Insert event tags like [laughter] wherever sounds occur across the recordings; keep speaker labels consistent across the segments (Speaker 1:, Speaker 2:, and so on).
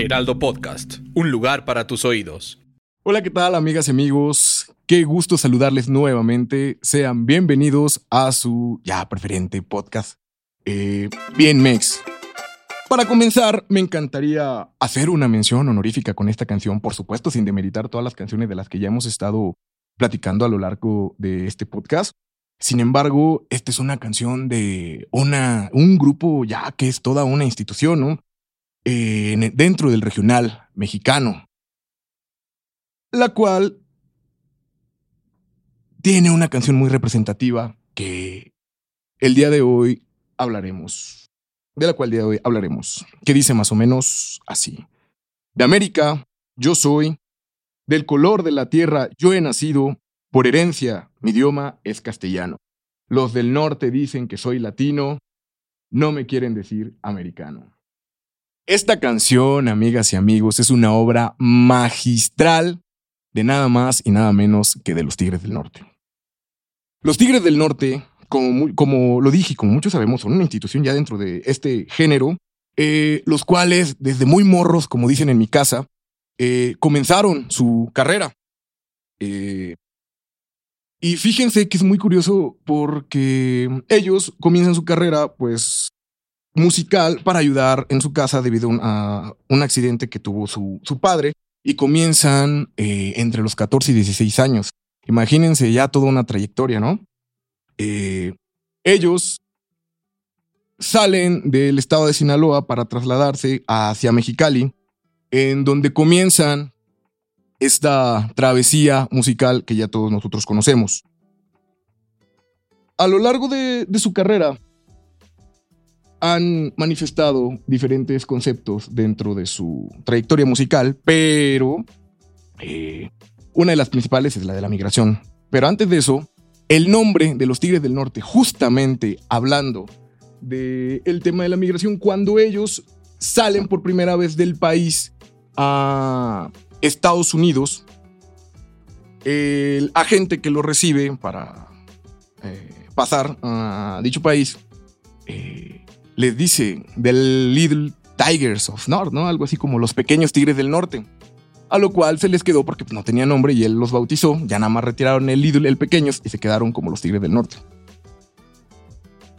Speaker 1: Heraldo Podcast, un lugar para tus oídos.
Speaker 2: Hola, ¿qué tal, amigas y amigos? Qué gusto saludarles nuevamente. Sean bienvenidos a su ya preferente podcast. Eh, bien, Mex. Para comenzar, me encantaría hacer una mención honorífica con esta canción, por supuesto, sin demeritar todas las canciones de las que ya hemos estado platicando a lo largo de este podcast. Sin embargo, esta es una canción de una, un grupo ya que es toda una institución, ¿no? En- dentro del regional mexicano, la cual tiene una canción muy representativa que el día de hoy hablaremos, de la cual el día de hoy hablaremos, que dice más o menos así. De América, yo soy, del color de la tierra yo he nacido, por herencia mi idioma es castellano. Los del norte dicen que soy latino, no me quieren decir americano. Esta canción, amigas y amigos, es una obra magistral de nada más y nada menos que de los Tigres del Norte. Los Tigres del Norte, como, lo dije y como muchos sabemos, son una institución ya dentro de este género, eh, los cuales desde muy morros, como dicen en mi casa, eh, comenzaron su carrera. Eh, y fíjense que es muy curioso porque ellos comienzan su carrera, pues, musical para ayudar en su casa debido a un, accidente que tuvo su, su padre y comienzan eh, entre los 14 y 16 años. Imagínense ya toda una trayectoria, ¿no? Eh, ellos salen del estado de Sinaloa para trasladarse hacia Mexicali, en donde comienzan esta travesía musical que ya todos nosotros conocemos. A lo largo de, de su carrera, han manifestado diferentes conceptos dentro de su trayectoria musical, pero eh, una de las principales es la de la migración. Pero antes de eso, el nombre de los Tigres del Norte, justamente hablando del el tema de la migración, cuando ellos salen por primera vez del país a Estados Unidos, el agente que lo recibe para eh, pasar a dicho país eh, les dice del Little Tigers of North, ¿no? Algo así como los pequeños tigres del norte. A lo cual se les quedó porque no tenía nombre y él los bautizó. Ya nada más retiraron el Little, el pequeños, y se quedaron como los tigres del norte.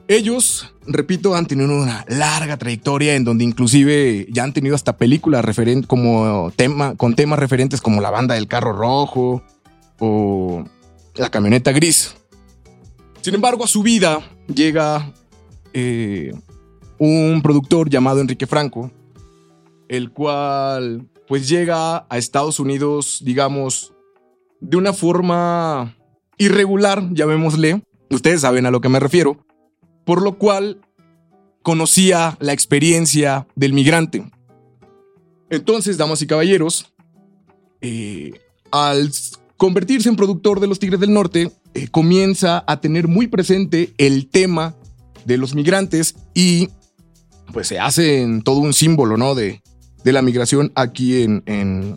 Speaker 2: Ellos, repito, han tenido una larga trayectoria en donde inclusive ya han tenido hasta películas referen- como tema, con temas referentes como la banda del carro rojo o la camioneta gris. Sin embargo, a su vida llega eh, un productor llamado Enrique Franco, el cual pues llega a Estados Unidos, digamos, de una forma irregular, llamémosle. Ustedes saben a lo que me refiero. Por lo cual conocía la experiencia del migrante. Entonces, damas y caballeros, eh, al convertirse en productor de los Tigres del Norte, eh, comienza a tener muy presente el tema de los migrantes y pues se hace en todo un símbolo, ¿no? De, de la migración aquí en, en,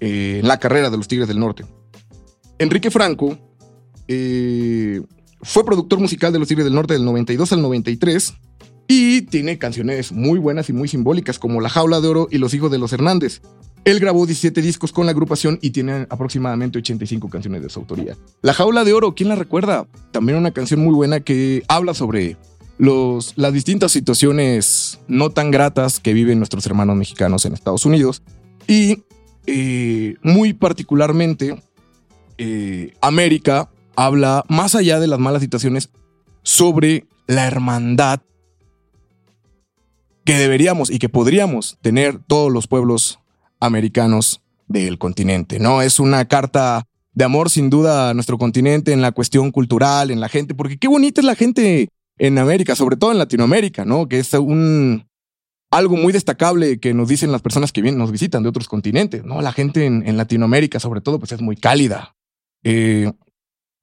Speaker 2: eh, la carrera de los Tigres del Norte. Enrique Franco eh, fue productor musical de los Tigres del Norte del 92 al 93 y tiene canciones muy buenas y muy simbólicas como La Jaula de Oro y Los Hijos de los Hernández. Él grabó 17 discos con la agrupación y tiene aproximadamente 85 canciones de su autoría. La Jaula de Oro, ¿quién la recuerda? También una canción muy buena que habla sobre las distintas situaciones no tan gratas que viven nuestros hermanos mexicanos en Estados Unidos. Y eh, muy particularmente, eh, América habla más allá de las malas situaciones sobre la hermandad que deberíamos y que podríamos tener todos los pueblos americanos del continente, ¿no? Es una carta de amor sin duda a nuestro continente en la cuestión cultural, en la gente, porque qué bonita es la gente en América, sobre todo en Latinoamérica, ¿no? Que es un algo muy destacable que nos dicen las personas que vienen, nos visitan de otros continentes, ¿no? La gente en, Latinoamérica, sobre todo, pues es muy cálida. Eh,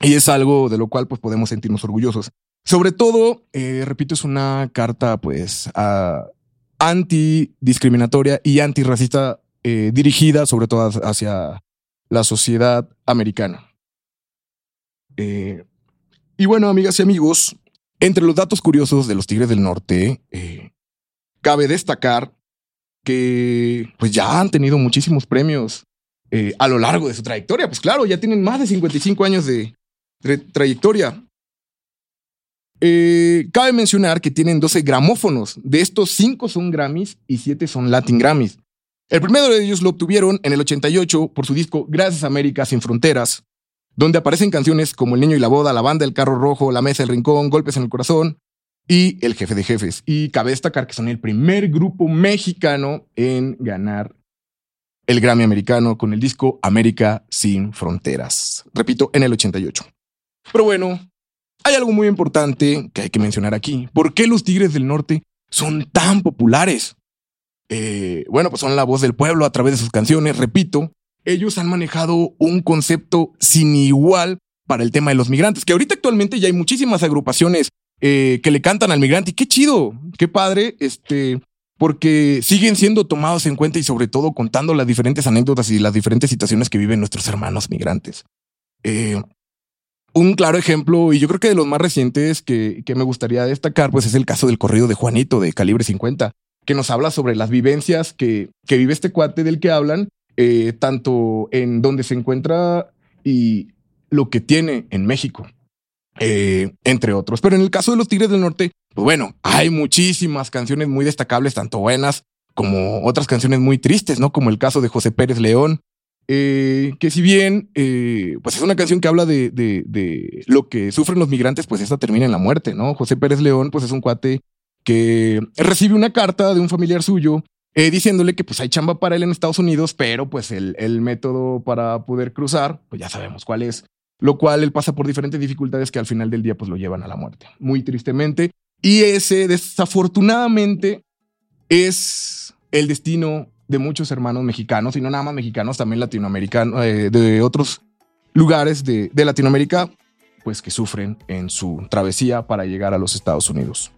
Speaker 2: y es algo de lo cual pues podemos sentirnos orgullosos. Sobre todo, eh, repito, es una carta pues uh, antidiscriminatoria y antirracista eh, dirigida sobre todo hacia la sociedad americana. Y bueno, amigas y amigos, entre los datos curiosos de los Tigres del Norte, eh, cabe destacar que pues ya han tenido muchísimos premios eh, a lo largo de su trayectoria. Pues claro, ya tienen más de 55 años de, trayectoria. Eh, cabe mencionar que tienen 12 gramófonos. De estos, 5 son Grammys y 7 son Latin Grammys. El primero de ellos lo obtuvieron en el 88 por su disco Gracias América Sin Fronteras, donde aparecen canciones como El Niño y la Boda, La Banda del Carro Rojo, La Mesa del Rincón, Golpes en el Corazón y El Jefe de Jefes. Y cabe destacar que son el primer grupo mexicano en ganar el Grammy americano con el disco América Sin Fronteras. Repito, en el 88. Pero bueno, hay algo muy importante que hay que mencionar aquí. ¿Por qué los Tigres del Norte son tan populares? Eh, bueno, pues son la voz del pueblo a través de sus canciones, repito, ellos han manejado un concepto sin igual para el tema de los migrantes, que ahorita actualmente ya hay muchísimas agrupaciones eh, que le cantan al migrante y qué chido, qué padre, este, porque siguen siendo tomados en cuenta y sobre todo contando las diferentes anécdotas y las diferentes situaciones que viven nuestros hermanos migrantes. Eh, un claro ejemplo, y yo creo que de los más recientes que, que, me gustaría destacar, pues es el caso del corrido de Juanito de calibre 50, que nos habla sobre las vivencias que, que vive este cuate del que hablan eh, tanto en donde se encuentra y lo que tiene en México, eh, entre otros. Pero en el caso de los Tigres del Norte, pues bueno, hay muchísimas canciones muy destacables, tanto buenas como otras canciones muy tristes, ¿no? Como el caso de José Pérez León, eh, que si bien pues es una canción que habla de, de, de, lo que sufren los migrantes, pues esta termina en la muerte, ¿no? José Pérez León, pues es un cuate que recibe una carta de un familiar suyo eh, diciéndole que pues hay chamba para él en Estados Unidos, pero pues el, el método para poder cruzar, pues ya sabemos cuál es, lo cual él pasa por diferentes dificultades que al final del día pues lo llevan a la muerte, muy tristemente. Y ese desafortunadamente es el destino de muchos hermanos mexicanos, y no nada más mexicanos, también latinoamericanos, eh, de otros lugares de, de Latinoamérica, pues que sufren en su travesía para llegar a los Estados Unidos.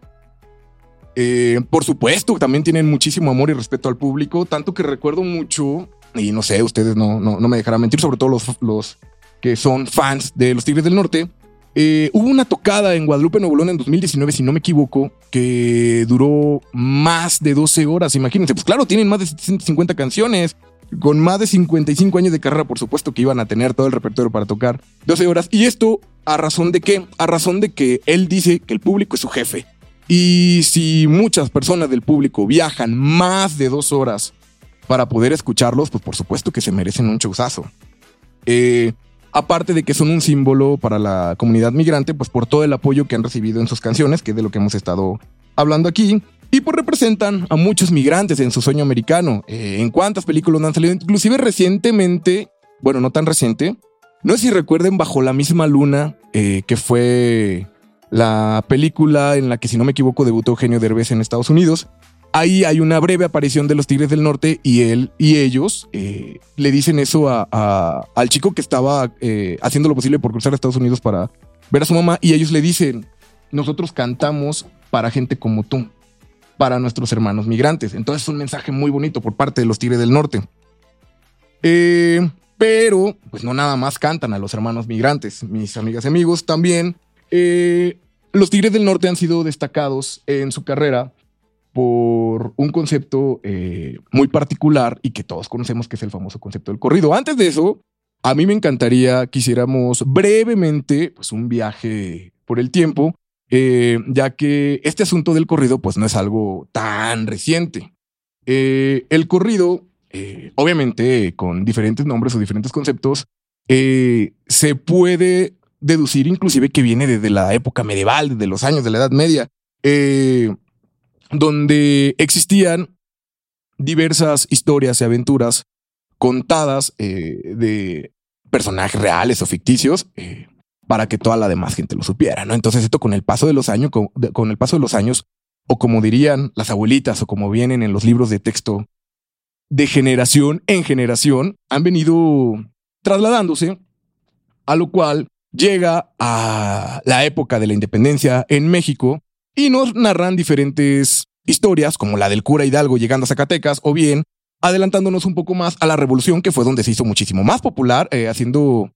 Speaker 2: Eh, por supuesto, también tienen muchísimo amor y respeto al público, tanto que recuerdo mucho, y no sé, ustedes no, no, me dejarán mentir, sobre todo los, los, que son fans de los Tigres del Norte. Eh, hubo una tocada en Guadalupe, Nuevo León en 2019, si no me equivoco, que duró más de 12 horas. Imagínense, pues claro, tienen más de 750 canciones, con más de 55 años de carrera, por supuesto que iban a tener todo el repertorio para tocar 12 horas. Y esto, ¿a razón de qué? A razón de que él dice que el público es su jefe. Y si muchas personas del público viajan más de dos horas para poder escucharlos, pues por supuesto que se merecen un chauzazo. Eh, aparte de que son un símbolo para la comunidad migrante, pues por todo el apoyo que han recibido en sus canciones, que es de lo que hemos estado hablando aquí, y pues representan a muchos migrantes en su sueño americano. Eh, ¿En cuántas películas han salido? Inclusive recientemente, bueno, no tan reciente, no sé si recuerden Bajo la misma luna, eh, que fue la película en la que, si no me equivoco, debutó Eugenio Derbez en Estados Unidos. Ahí hay una breve aparición de los Tigres del Norte y él y ellos eh, le dicen eso a, al chico que estaba eh, haciendo lo posible por cruzar Estados Unidos para ver a su mamá y ellos le dicen, nosotros cantamos para gente como tú, para nuestros hermanos migrantes. Entonces es un mensaje muy bonito por parte de los Tigres del Norte. Eh, pero, pues no nada más cantan a los hermanos migrantes. Mis amigas y amigos también los Tigres del Norte han sido destacados en su carrera por un concepto eh, muy particular y que todos conocemos que es el famoso concepto del corrido. Antes de eso, a mí me encantaría que hiciéramos brevemente pues, un viaje por el tiempo, eh, ya que este asunto del corrido pues no es algo tan reciente. Eh, el corrido, obviamente con diferentes nombres o diferentes conceptos, se puede deducir inclusive que viene desde la época medieval, desde los años de la Edad Media, eh, donde existían diversas historias y aventuras contadas eh, de personajes reales o ficticios, eh, para que toda la demás gente lo supiera, ¿no? Entonces esto con el paso de los años, con, con el paso de los años, o como dirían las abuelitas, o como vienen en los libros de texto, de generación en generación, han venido trasladándose, a lo cual llega a la época de la independencia en México y nos narran diferentes historias, como la del cura Hidalgo llegando a Zacatecas, o bien adelantándonos un poco más a la revolución, que fue donde se hizo muchísimo más popular, eh, haciendo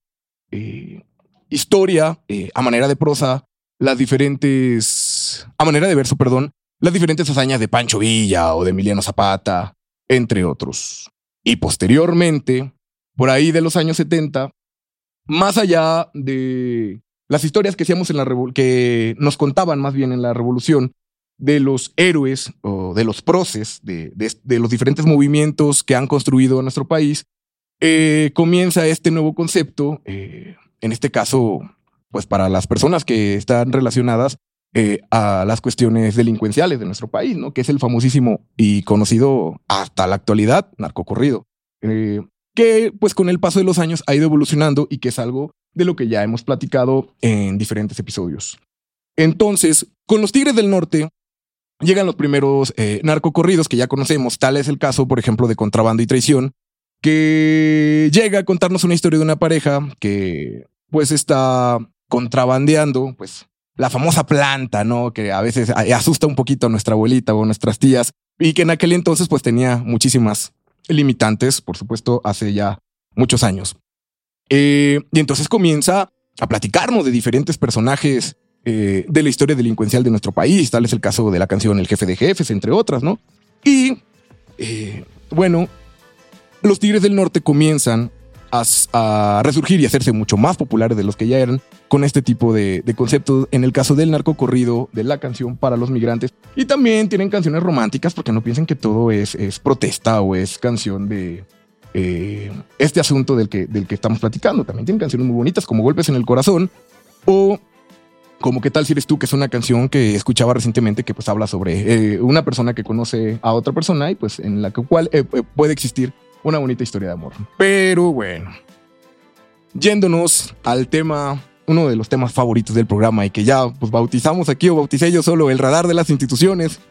Speaker 2: eh, historia eh, a manera de prosa, las diferentes, a manera de verso, perdón, las diferentes hazañas de Pancho Villa o de Emiliano Zapata, entre otros. Y posteriormente, por ahí de los años 70, más allá de las historias que hacíamos en la que nos contaban más bien en la revolución de los héroes o de los proces de, los diferentes movimientos que han construido nuestro país, eh, comienza este nuevo concepto, eh, en este caso, pues para las personas que están relacionadas eh, a las cuestiones delincuenciales de nuestro país, ¿no? Que es el famosísimo y conocido hasta la actualidad narcocorrido. Que pues con el paso de los años ha ido evolucionando y que es algo de lo que ya hemos platicado en diferentes episodios. Entonces, con los Tigres del Norte llegan los primeros eh, narcocorridos que ya conocemos, tal es el caso, por ejemplo, de Contrabando y Traición, que llega a contarnos una historia de una pareja que pues está contrabandeando, pues la famosa planta, ¿no? Que a veces asusta un poquito a nuestra abuelita o a nuestras tías y que en aquel entonces pues tenía muchísimas limitantes, por supuesto, hace ya muchos años. Eh, y entonces comienza a platicarnos de diferentes personajes eh, de la historia delincuencial de nuestro país, tal es el caso de la canción El jefe de jefes, entre otras, ¿no? Y eh, bueno, los Tigres del Norte comienzan a, resurgir y hacerse mucho más populares de los que ya eran con este tipo de, conceptos en el caso del narco corrido, de la canción para los migrantes. Y también tienen canciones románticas porque no piensen que todo es, es protesta o es canción de eh, este asunto del que, del que estamos platicando. También tienen canciones muy bonitas como Golpes en el Corazón o como qué tal si eres tú, que es una canción que escuchaba recientemente que pues habla sobre eh, una persona que conoce a otra persona y pues en la cual eh, puede existir una bonita historia de amor. Pero bueno, yéndonos al tema, uno de los temas favoritos del programa y que ya pues bautizamos aquí o bauticé yo solo, el radar de las instituciones. [laughs]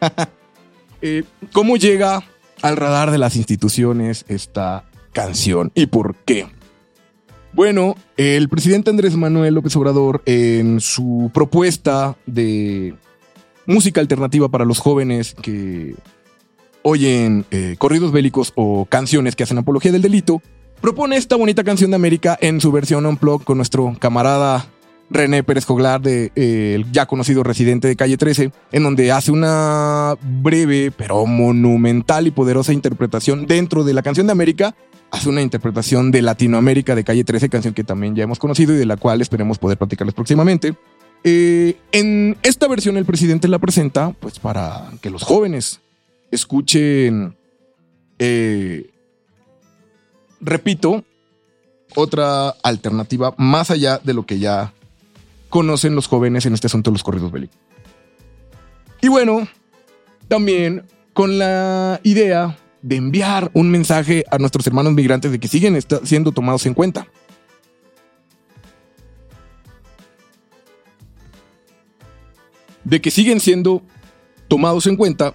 Speaker 2: Eh, ¿Cómo llega al radar de las instituciones esta canción y por qué? Bueno, el presidente Andrés Manuel López Obrador en su propuesta de música alternativa para los jóvenes que oyen eh, corridos bélicos o canciones que hacen apología del delito, propone esta bonita canción de América en su versión unplugged con nuestro camarada René Pérez Joglar, de, eh, el ya conocido residente de Calle 13, en donde hace una breve pero monumental y poderosa interpretación dentro de la canción de América. Hace una interpretación de Latinoamérica de Calle 13, canción que también ya hemos conocido y de la cual esperemos poder platicarles próximamente. Eh, en esta versión el presidente la presenta pues para que los jóvenes escuchen, eh, repito, otra alternativa más allá de lo que ya conocen los jóvenes en este asunto de los corridos bélicos. Y bueno, también con la idea de enviar un mensaje a nuestros hermanos migrantes de que siguen siendo tomados en cuenta. De que siguen siendo tomados en cuenta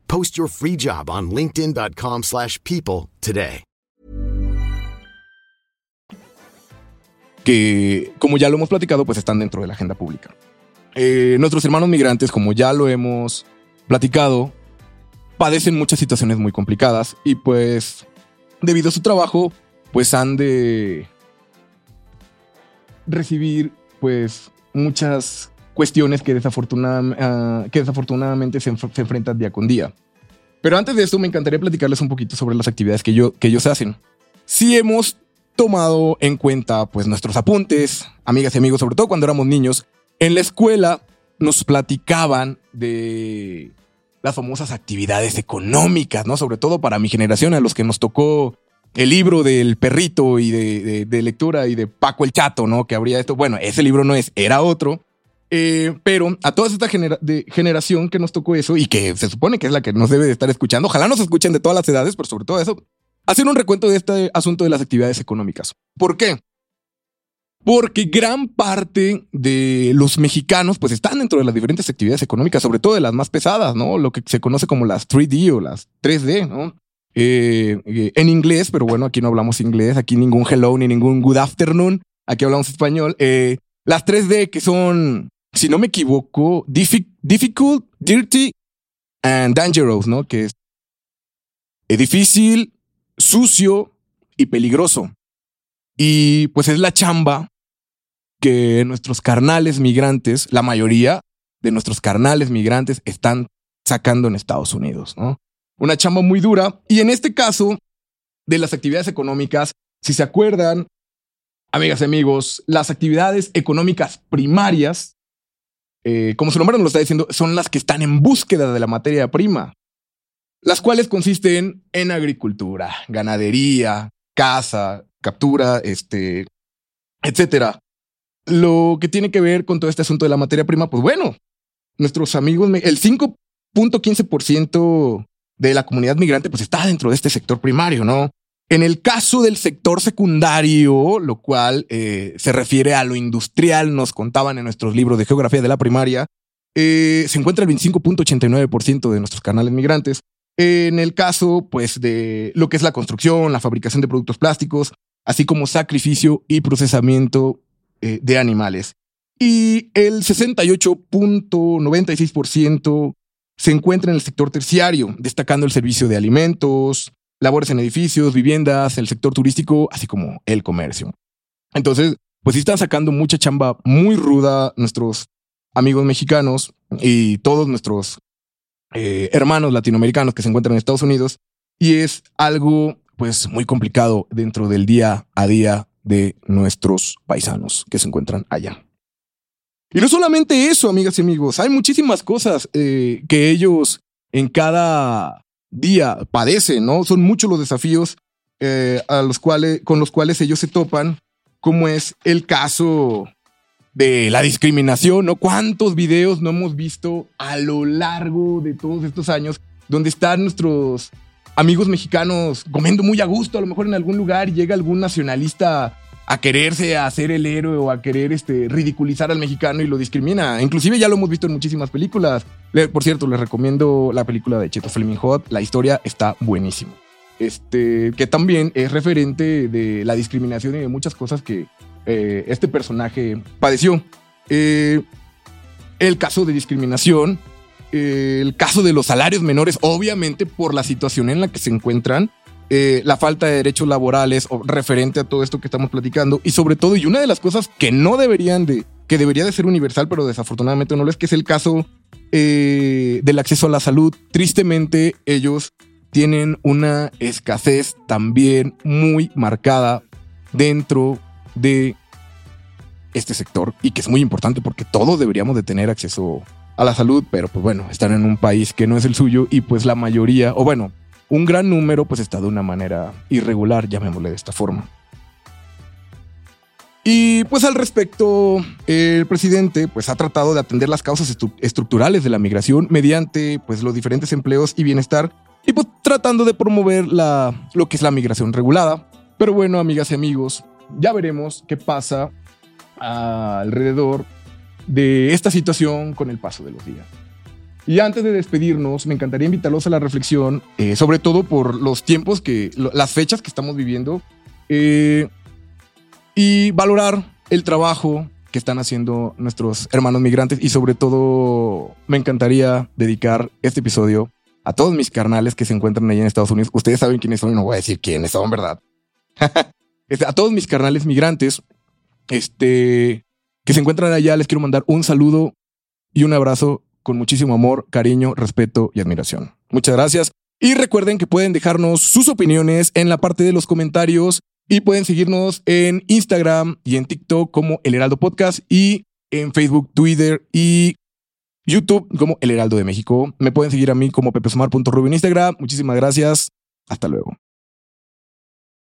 Speaker 3: Post your free job on linkedin.com slash people today.
Speaker 2: Que, como ya lo hemos platicado, pues están dentro de la agenda pública. Eh, nuestros hermanos migrantes, como ya lo hemos platicado, padecen muchas situaciones muy complicadas y pues debido a su trabajo, pues han de recibir pues muchas cuestiones que, ah, que desafortunadamente se, enfrentan día con día. Pero antes de esto me encantaría platicarles un poquito sobre las actividades que, yo, que ellos hacen. Si hemos tomado en cuenta pues nuestros apuntes, amigas y amigos, sobre todo cuando éramos niños, en la escuela nos platicaban de las famosas actividades económicas, ¿no? Sobre todo para mi generación, a los que nos tocó el libro del perrito y de, lectura y de Paco el Chato, ¿no? Que habría esto. Bueno, ese libro no es, era otro. Eh, pero a toda esta generación que nos tocó eso y que se supone que es la que nos debe de estar escuchando, ojalá nos escuchen de todas las edades, pero sobre todo eso, hacer un recuento de este asunto de las actividades económicas. ¿Por qué? Porque gran parte de los mexicanos pues están dentro de las diferentes actividades económicas, sobre todo de las más pesadas, ¿no? Lo que se conoce como las 3D o las 3D, ¿no? Eh, eh, en inglés, pero bueno, aquí no hablamos inglés, aquí ningún hello ni ningún good afternoon, aquí hablamos español. Las 3D que son, si no me equivoco, difficult, dirty and dangerous, ¿no? Que es difícil, sucio y peligroso. Y pues es la chamba que nuestros carnales migrantes, la mayoría de nuestros carnales migrantes están sacando en Estados Unidos, ¿no? Una chamba muy dura. Y en este caso, de las actividades económicas, si se acuerdan, amigas y amigos, las actividades económicas primarias, eh, como su nombre nos lo está diciendo, son las que están en búsqueda de la materia prima, las cuales consisten en agricultura, ganadería, caza, captura, este, etcétera lo que tiene que ver con todo este asunto de la materia prima, pues bueno, nuestros amigos, el 5.15% de la comunidad migrante pues está dentro de este sector primario, ¿no? En el caso del sector secundario, lo cual eh, se refiere a lo industrial, nos contaban en nuestros libros de geografía de la primaria, eh, se encuentra el 25.89% de nuestros canales migrantes. En el caso, pues, de lo que es la construcción, la fabricación de productos plásticos, así como sacrificio y procesamiento eh, de animales. Y el 68.96% se encuentra en el sector terciario, destacando el servicio de alimentos, labores en edificios, viviendas, el sector turístico, así como el comercio. Entonces, pues sí están sacando mucha chamba muy ruda nuestros amigos mexicanos y todos nuestros eh, hermanos latinoamericanos que se encuentran en Estados Unidos. Y es algo pues muy complicado dentro del día a día de nuestros paisanos que se encuentran allá. Y no solamente eso, amigas y amigos, hay muchísimas cosas eh, que ellos en cada día padecen, ¿no? Son muchos los desafíos eh, a los cuales, con los cuales ellos se topan, como es el caso de la discriminación, ¿no? ¿Cuántos videos no hemos visto a lo largo de todos estos años donde están nuestros amigos mexicanos comiendo muy a gusto, a lo mejor en algún lugar llega algún nacionalista a quererse a ser el héroe o a querer este, ridiculizar al mexicano y lo discrimina. Inclusive ya lo hemos visto en muchísimas películas. por cierto, les recomiendo la película de Cheto Fleming Hot. La historia está buenísima. Este, que también es referente de la discriminación y de muchas cosas que eh, este personaje padeció. Eh, el caso de discriminación el caso de los salarios menores, obviamente por la situación en la que se encuentran, eh, la falta de derechos laborales o referente a todo esto que estamos platicando y sobre todo y una de las cosas que no deberían de que debería de ser universal pero desafortunadamente no lo es que es el caso eh, del acceso a la salud. Tristemente ellos tienen una escasez también muy marcada dentro de este sector y que es muy importante porque todos deberíamos de tener acceso a la salud, pero pues bueno, están en un país que no es el suyo y pues la mayoría, o bueno, un gran número pues está de una manera irregular, llamémosle de esta forma. Y pues al respecto, el presidente pues ha tratado de atender las causas estructurales de la migración mediante pues los diferentes empleos y bienestar y pues tratando de promover la, lo que es la migración regulada. Pero bueno, amigas y amigos, ya veremos qué pasa alrededor de esta situación con el paso de los días. Y antes de despedirnos, me encantaría invitarlos a la reflexión, eh, sobre todo por los tiempos que, las fechas que estamos viviendo, eh, y valorar el trabajo que están haciendo nuestros hermanos migrantes y sobre todo me encantaría dedicar este episodio a todos mis carnales que se encuentran ahí en Estados Unidos. Ustedes saben quiénes son y no voy a decir quiénes son, ¿verdad? [laughs] Este, a todos mis carnales migrantes, este, que se encuentran allá, les quiero mandar un saludo y un abrazo con muchísimo amor, cariño, respeto y admiración. Muchas gracias. Y recuerden que pueden dejarnos sus opiniones en la parte de los comentarios Y pueden seguirnos en Instagram y en TikTok como El Heraldo Podcast y en Facebook, Twitter y YouTube como El Heraldo de México. Me pueden seguir a mí como pepesomar.rubio en Instagram. Muchísimas gracias. Hasta luego.